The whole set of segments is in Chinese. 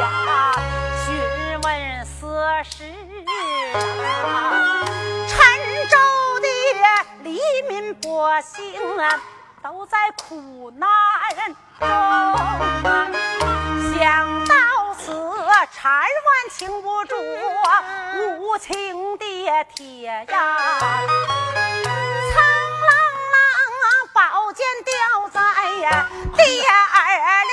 呀，询问此事啊！陈州的黎民百姓啊，都在苦难中。想到此，缠万情不住。无情的铁呀，苍啷啷，宝剑掉在呀第二六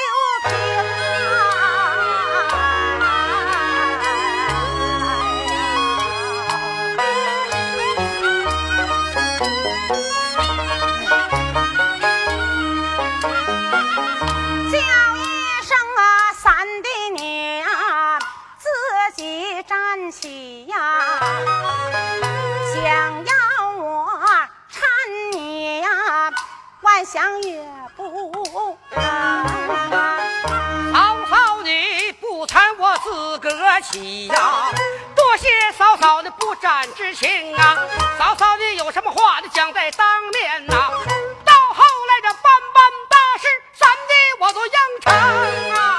起呀！想要我搀你呀，万想也不能。嫂嫂你不搀我自个儿起呀，多谢嫂嫂的不斩之情啊！嫂嫂你有什么话你讲在当面呐、到后来这般般大事，三弟我都应承啊！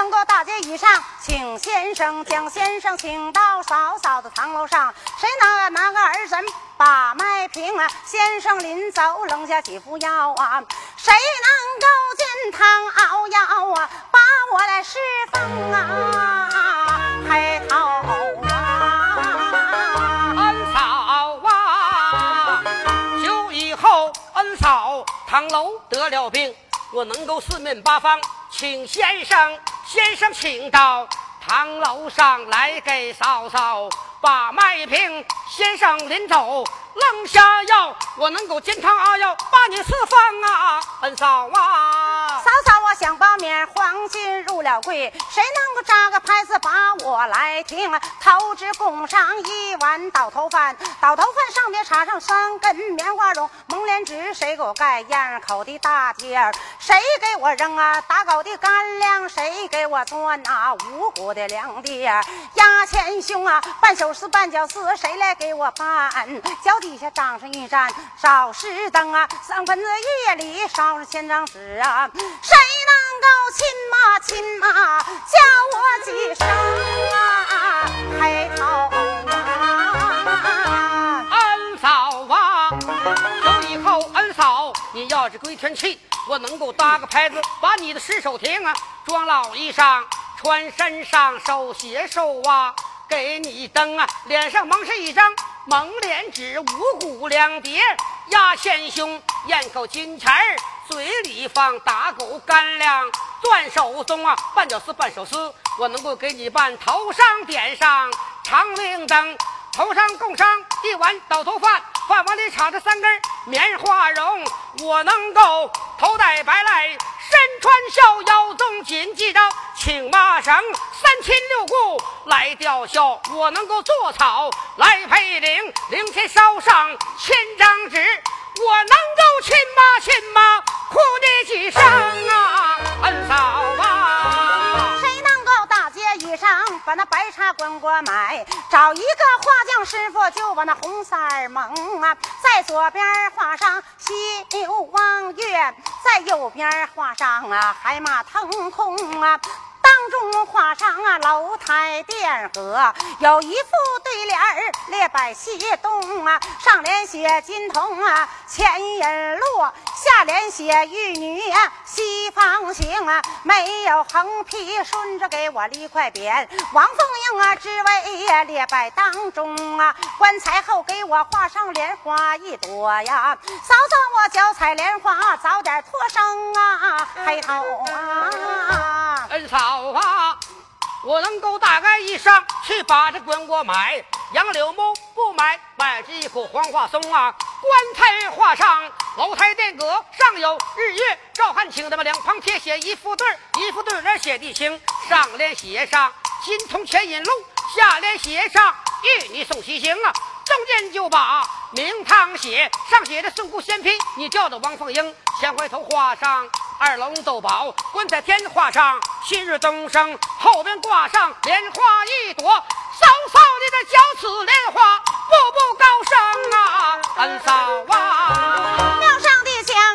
能够大街以上请先生将先生请到嫂嫂的堂楼上？谁能拿个儿神把脉平啊？先生临走扔下几副药啊？谁能够煎汤熬药啊？把我来侍奉啊？抬头啊！恩嫂啊，酒以后恩嫂堂楼得了病，我能够四面八方请先生，先生请到堂楼上来给嫂嫂把脉平。先生临走扔下药，我能够煎汤熬药把你释放啊，恩嫂啊。嫂嫂，我想包面黄金入了柜，谁能够扎个牌子把我来听？头只供上一碗倒头饭，倒头饭上面插上三根棉花绒，蒙脸纸谁给我盖咽口的大尖儿？谁给我扔啊打狗的干粮？谁给我钻啊五谷的粮地儿？压钱胸啊，半宿丝半脚丝，谁来给我办？脚底下长上一盏烧石灯啊，三分子夜里烧上千张纸啊，谁你能够亲妈亲妈叫我几声啊？黑头啊！恩嫂啊，走以后恩嫂，你要是归天气，我能够搭个牌子，把你的尸首亭啊，装老衣裳，穿身上，手鞋手袜，给你蹬啊，脸上蒙上一张蒙脸纸，五谷两碟，压前胸，咽口金钱儿，嘴里放打狗干粮，攥手中啊，半脚丝半手丝，我能够给你办头上点上长铃灯。头上供上一碗倒头饭，饭碗里插着三根棉花绒，我能够头戴白赖，身穿孝，腰中紧系着请麻绳，三亲六故来吊孝，我能够做草来配灵，灵前烧上千张纸，我能够亲妈亲妈几声啊，恩嫂啊！谁能够大街以上把那白茶滚过买？找一个画匠师傅就把那红色儿蒙啊，在左边画上西牛望月，在右边画上啊海马腾空啊。当中画上啊楼台殿阁，有一副对联儿列摆西东啊，上联写金童啊前引路，下联写玉女西方行啊，没有横批，顺着给我立块匾，王凤英啊之位呀列摆当中啊，棺材后给我画上莲花一朵呀，嫂嫂我脚踩莲花早点脱生啊，黑头啊。恩嫂啊，我能够大概衣裳去把这棺椁买，杨柳木不买，买这一口黄花松啊，棺材画上楼台殿阁，上有日月照汗青，那么两旁贴写一副对一副对联写的清，上联写上金铜钱银龙，下联写上玉女送西行啊。中间就把名堂写上，写的宋姑仙嫔，你叫的王凤英。前回头画上二龙斗宝，棺材天画上旭日东升，后边挂上莲花一朵，嫂嫂你的娇此莲花步步高升啊，三嫂啊！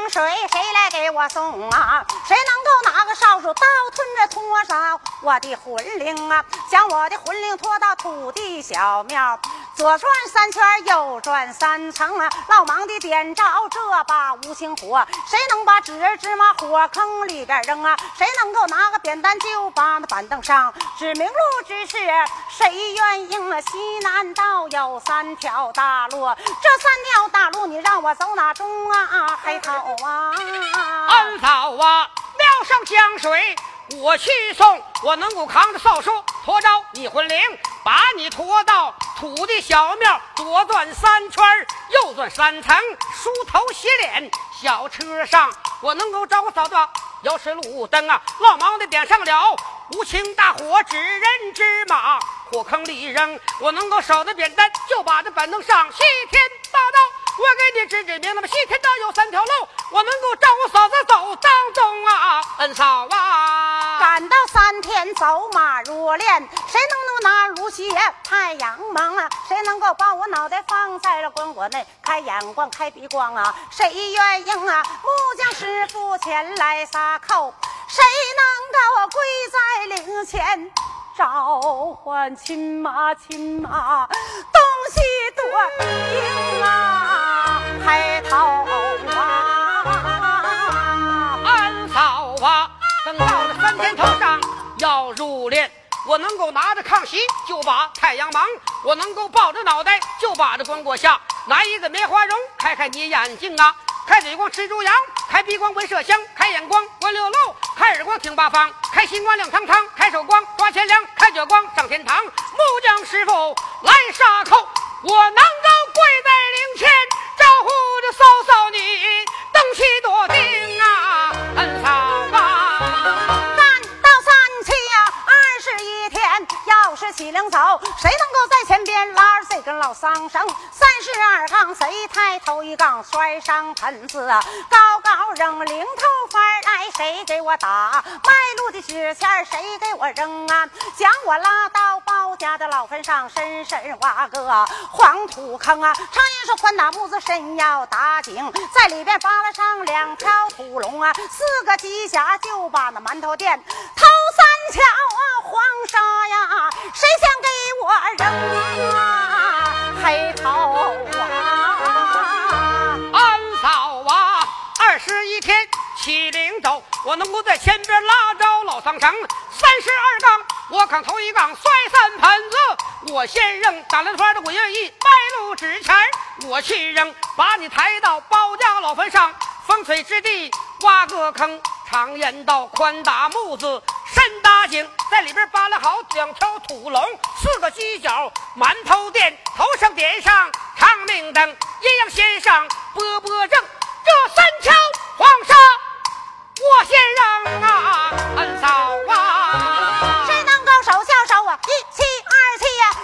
水谁来给我送啊？谁能够拿个少数刀吞着拖上我的魂灵啊？将我的魂灵拖到土地小庙。左转三圈，右转三层啊！老忙的点着这把无情火，谁能把纸人芝麻火坑里边扔啊？谁能够拿个扁担就把那板凳上指明路指示谁愿应了？西南道有三条大路，这三条大路你让我走哪中啊？黑头啊！安嫂啊，庙上江水。我去送，我能够扛着扫帚拖着你魂灵，把你拖到土地小庙，左转三圈，右转三层，梳头洗脸。小车上我能够找个嫂子，要是路灯啊，老忙的点上了无情大火，指人指马，火坑里扔。我能够守着扁担，就把这板凳上西天大道。我给你指指明，那么西天道有三条路，我能够照我嫂子走当中啊，恩嫂啊！赶到三天走马入殓，谁能够拿如鞋太阳芒啊？谁能够把我脑袋放在了棺椁内开眼光开鼻光啊？谁愿应啊？木匠师傅前来撒扣，谁能够跪在灵前？召唤亲妈，亲妈，东西多硬啊，黑头啊，安嫂啊，等到了三天头上要入殓，我能够拿着炕席就把太阳忙，我能够抱着脑袋就把这棺椁下，拿一个棉花绒开开你眼睛啊。开嘴光吃猪羊，开鼻光闻麝香，开眼光观六路，开耳光听八方，开心光亮堂堂，开手光抓钱粮，开脚光上天堂。木匠师傅来杀寇，我能够跪在灵前招呼着嫂嫂你，老桑绳？十二杠，谁抬头一杠摔上盆子，高高扔零头翻来，谁给我打？卖路的纸钱谁给我扔啊？将我拉到包家的老坟上，深深挖个黄土坑啊！常言说宽打木子深要打井，在里边扒拉上两条土龙啊，四个鸡匣就把那馒头垫，头三条啊黄沙呀，谁想给我扔啊？黑头。安嫂啊，二十一天起灵走，我能够在前边拉着老桑绳，三十二杠，我扛头一杠摔三盆子，我先扔打了团的我愿意白路纸钱我去扔，把你抬到包家老坟上，风水之地挖个坑，常言道宽打木子。深大井，在里边扒拉好两条土龙，四个犄角，馒头垫，头上点上长明灯，阴阳先生波波正，这三条黄沙我先扔啊，恩嫂啊！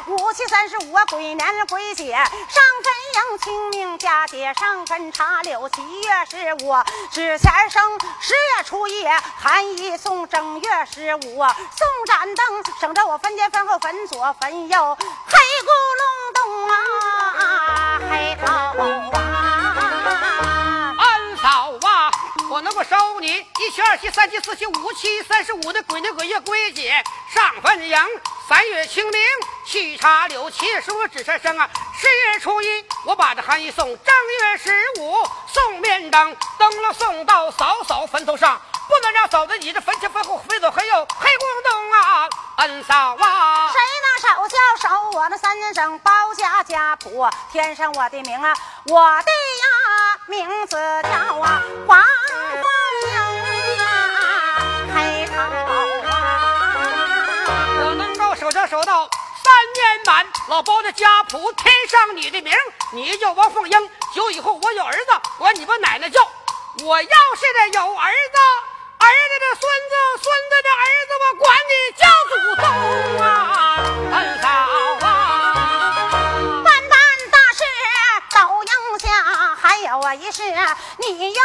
五七三十五啊，鬼年鬼节上坟。迎清明佳节上坟插柳，七月十五纸钱生，十月初一寒衣送，正月十五送盏灯，省着我分前分后分左分右，黑咕隆咚啊，黑桃花，你一七二七三七四七五七三十五的鬼年鬼月鬼节上坟阳。三月清明去插柳，七月十五纸钱生啊，十月初一我把这寒衣送，正月十五送面灯，灯笼送到嫂嫂坟头上，不能让嫂子你这坟前坟后飞走黑右黑咕咚啊，恩嫂啊！谁能手叫手我那三年整包家家谱添上我的名啊，我的呀名字叫啊王凤英啊，黑头。手着手到三年满，老包的家谱填上你的名，你叫王凤英。九以后我有儿子，管你把奶奶叫。我要是的有儿子，儿子的孙子，孙子的儿子，我管你叫祖宗啊，恩嫂啊！万般大事都应下，还有啊一事，你鸳鸯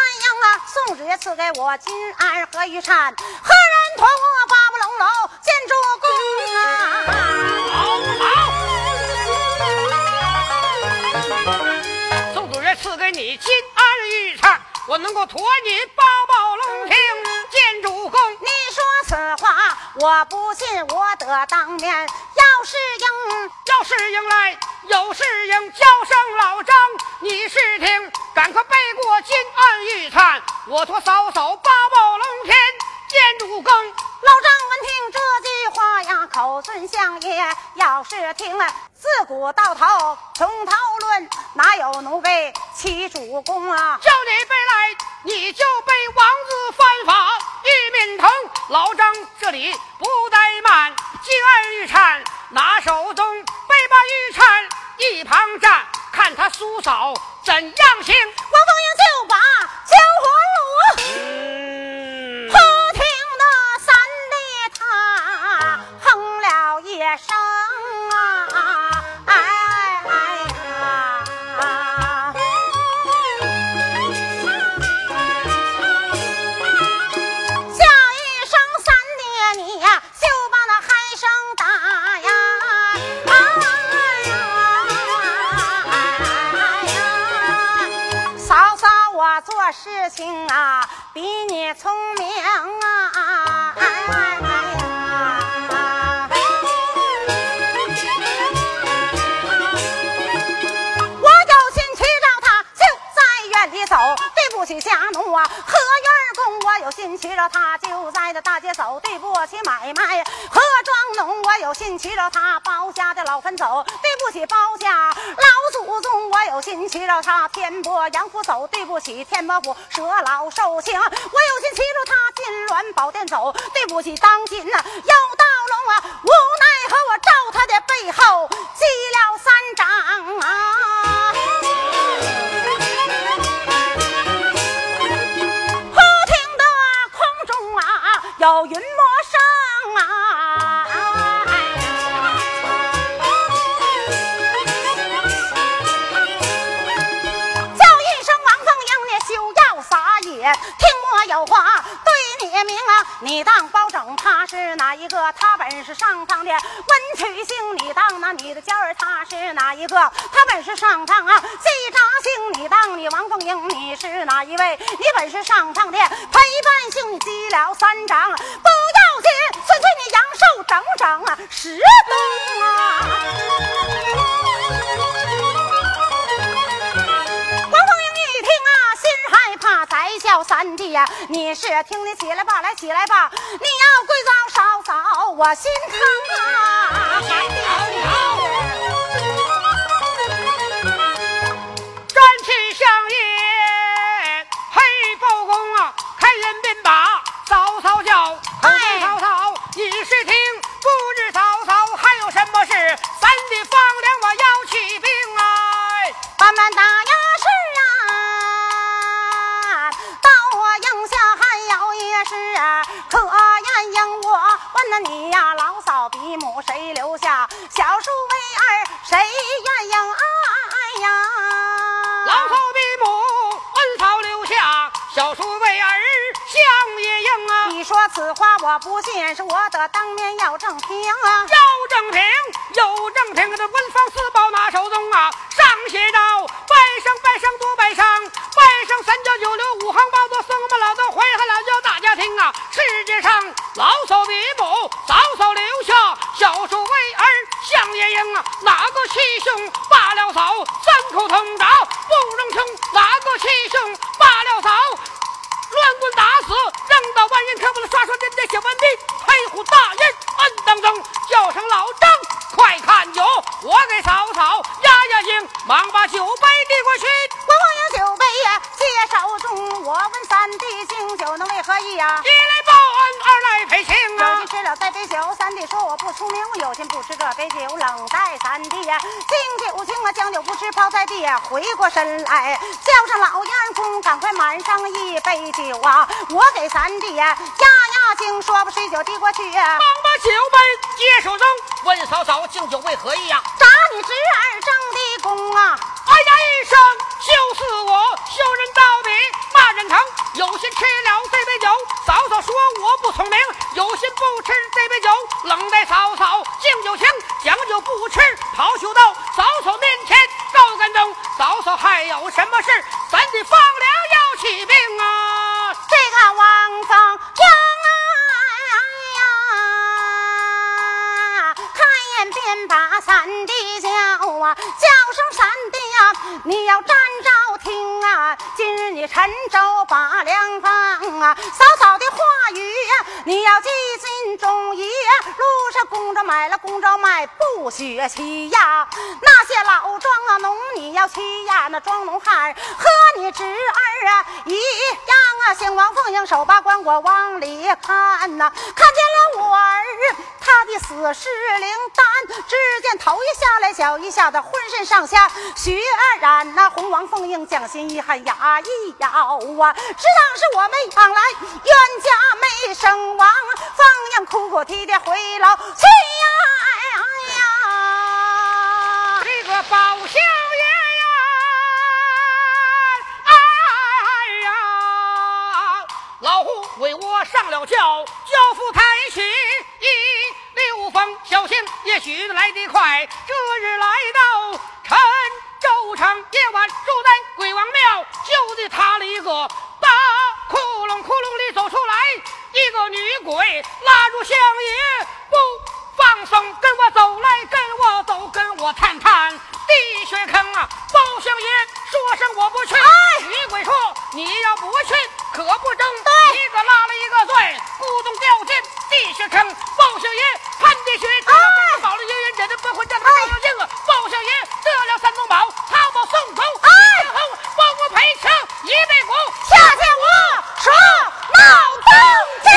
啊，宋子赐给我金儿和玉蝉，何人托我八不龙楼建筑宫啊？我能够驮你八宝龙庭见主。此话，我不信，我得当面要是应，要是应来，有事应叫声老张，你是听，赶快背过金案玉灿，我托嫂嫂八宝龙天见主公。老张闻听这句话呀，口尊相爷，要是听了。自古到头，从头论，哪有奴婢欺主公啊？叫你背来，听我有话对你明啊！你当包拯他是哪一个？他本是上苍的文曲星。你当那你的娇儿他是哪一个？他本是上苍啊西扎星。你当你王凤英你是哪一位？你本是上苍的陪伴星。你击了三掌不要紧，算算你阳寿整整十冬啊！才叫三弟呀！你是听你起来吧，来起来吧！你要跪早嫂嫂，我心疼啊！站起相爷，黑包公啊，开人便把嫂嫂叫。嗨，嫂嫂，你是听不知嫂嫂还有什么事？三弟放粮，我要起兵来，慢慢打呀！可愿应我问那你呀，老嫂比母谁留下？小叔为儿谁愿应哎呀？老嫂比母，小叔为儿相爷应啊！你说此话我不信，是我得当面要正凭啊！要正凭，有正凭，这文房四宝拿手中啊！上写着拜上拜上多拜上，拜上三教九流五行八作，僧们老道淮海老教大家听啊！世界上老嫂比母，早早留下小叔为儿相爷应啊！哪个七兄罢了嫂，三口通着不容情？哪个七兄罢了嫂，乱棍打死，扔到万人可不能刷刷点点写文笔，黑虎大人恩当中叫声老张，快看酒，我给嫂嫂压压惊，忙把酒杯递过去。我望有酒杯呀，接手中，我问三弟敬酒能为何意呀？一来报恩，二来赔。配情啊！有心吃了这杯酒，三弟说我不出名，我有心不吃这杯酒，冷待三弟呀。敬酒敬啊，将酒不吃抛在地呀，回过身来叫上老员工，赶快满上一杯酒啊！我给三弟呀压压惊，说不水酒递过去，忙把酒杯接手中，问嫂嫂敬酒为何意呀？打你侄儿争的功啊！哎呀一声，羞死我！羞人到底，骂人疼。有心吃了这杯酒，嫂嫂说我不聪明；有心不吃这杯酒，冷待嫂嫂敬酒情。讲酒不吃，跑休到嫂嫂面前告干中。嫂嫂还有什么事？咱得放粮要起兵啊！这个王上将看眼便把三弟叫啊，叫声三弟呀，你要站着听啊！今日你陈州把粮放啊，嫂嫂的话语呀，你要记心中。一路上公着买了，公着卖，不许欺呀！那些老庄啊农，你要欺呀！那庄农汉和你侄儿啊一样啊！姓王凤英手把棺椁往里看呐，看见了我儿他的死尸灵丹，只见头一下来，脚一下的，浑身上下血染呐！红王凤英将心一狠，牙一咬啊，只当是我们养来冤家没生亡，凤英哭哭啼啼回牢去呀！呀，这个包小爷呀，哎呀，老胡为我上了轿，轿夫抬起，小心也许来得快，这日来到陈州城，夜晚住在鬼王庙，就地塌了一个大窟窿，窟窿里走出来一个女鬼，拉住相爷不放松，跟我走来，跟我走，跟我探探地穴坑啊！包相爷说声我不去，女鬼说你要不去可不争，一个拉了一个拽，咕咚掉进地穴坑。包相爷潘金莲，得了宝了冤冤，忍着不婚，叫他高高兴啊！包相爷得了三宗宝，他把送走，一边后包我赔情一倍股，下见我说闹东家。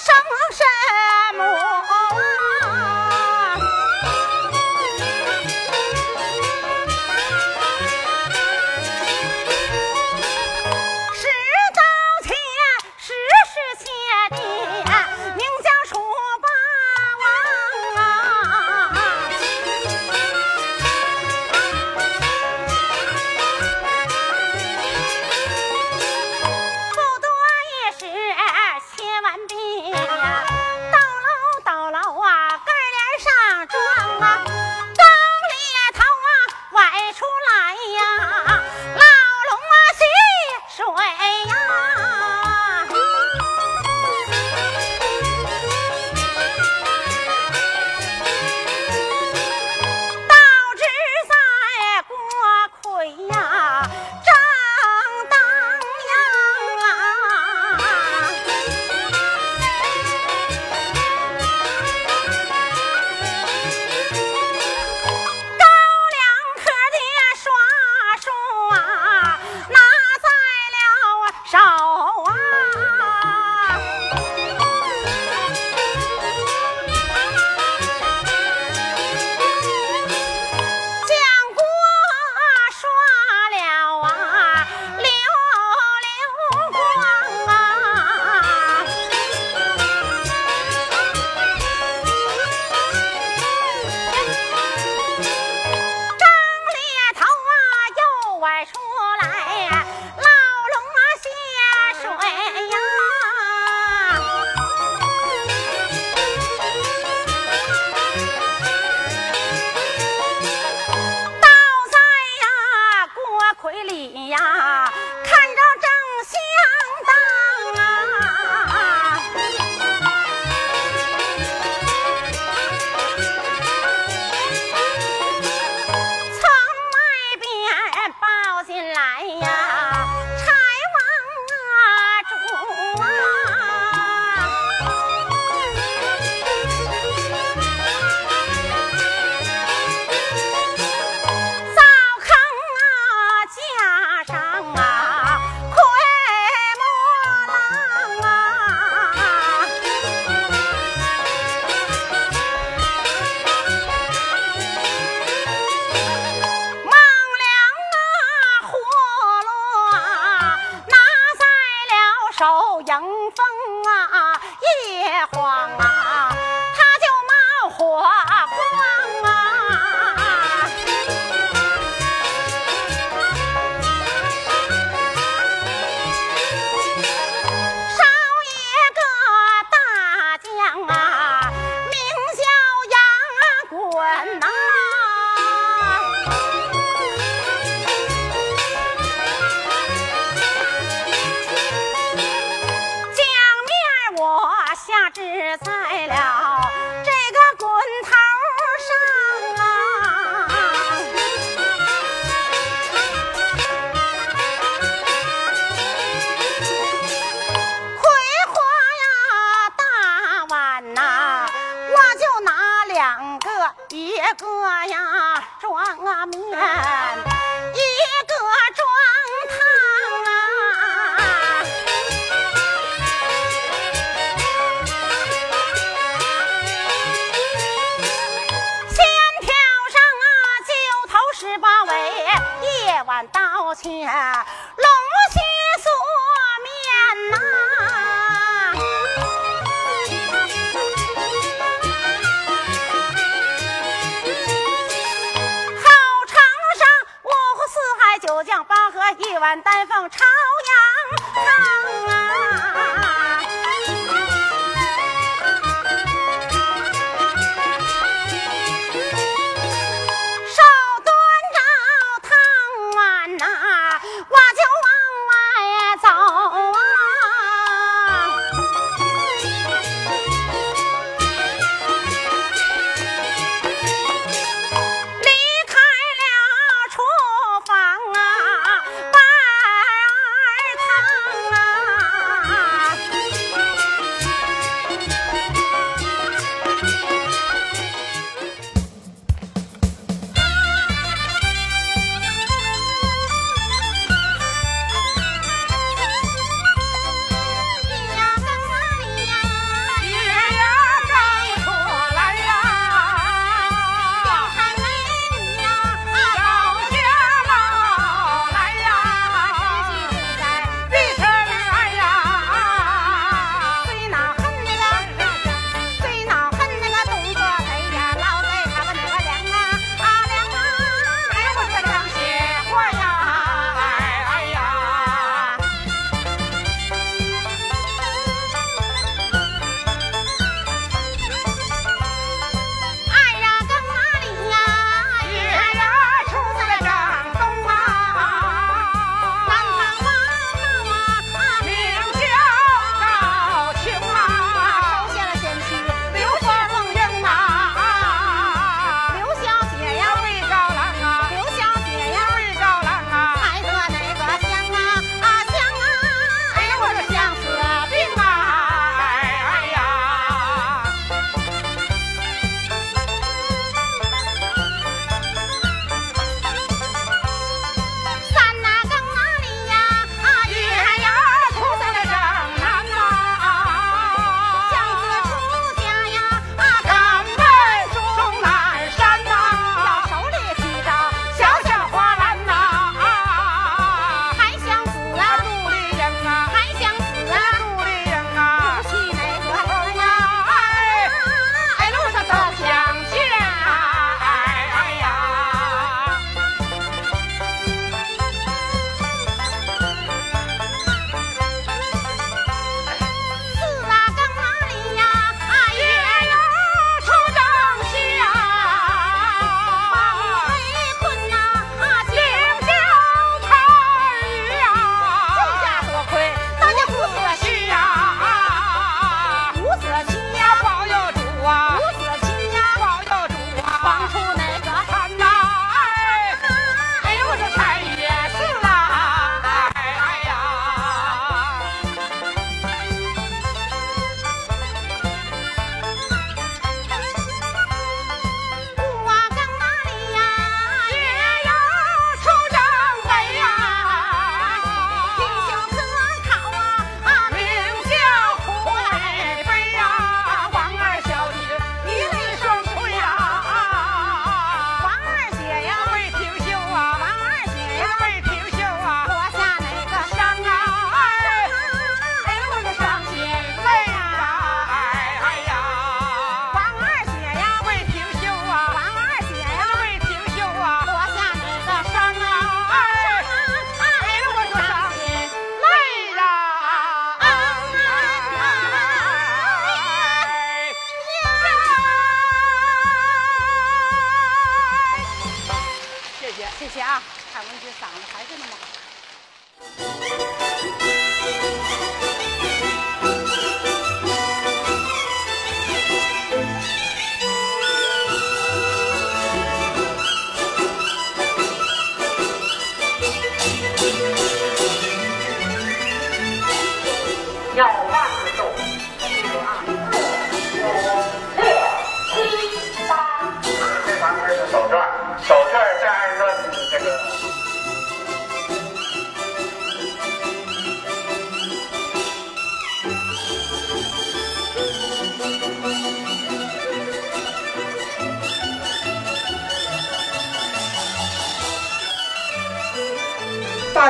什么？什么？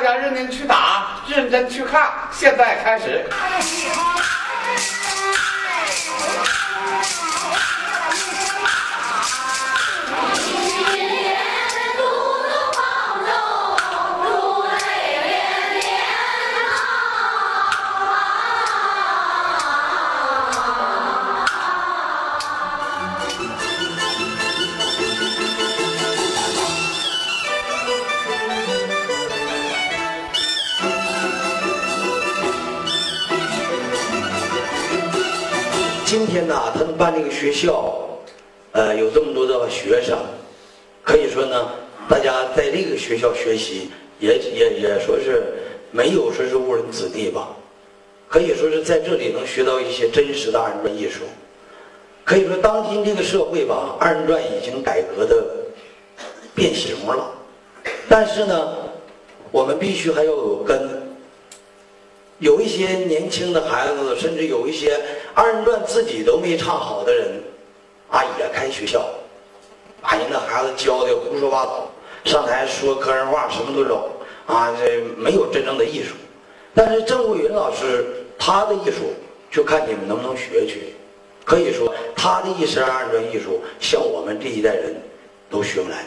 大家认真去打，认真去看，现在开始。办这个学校，呃，有这么多的学生，可以说呢，大家在这个学校学习，也也也说是没有说是误人子弟吧，可以说是在这里能学到一些真实的二人转艺术。可以说，当今这个社会吧，二人转已经改革的变形了，但是呢，我们必须还要有根。有一些年轻的孩子，甚至有一些二人转自己都没唱好的人，啊，也开学校，把人那孩子教的胡说八道，上台说个人话，什么都有，啊，这没有真正的艺术。但是郑国云老师他的艺术，就看你们能不能学去。可以说，他的一身二人转艺术，像我们这一代人都学不来。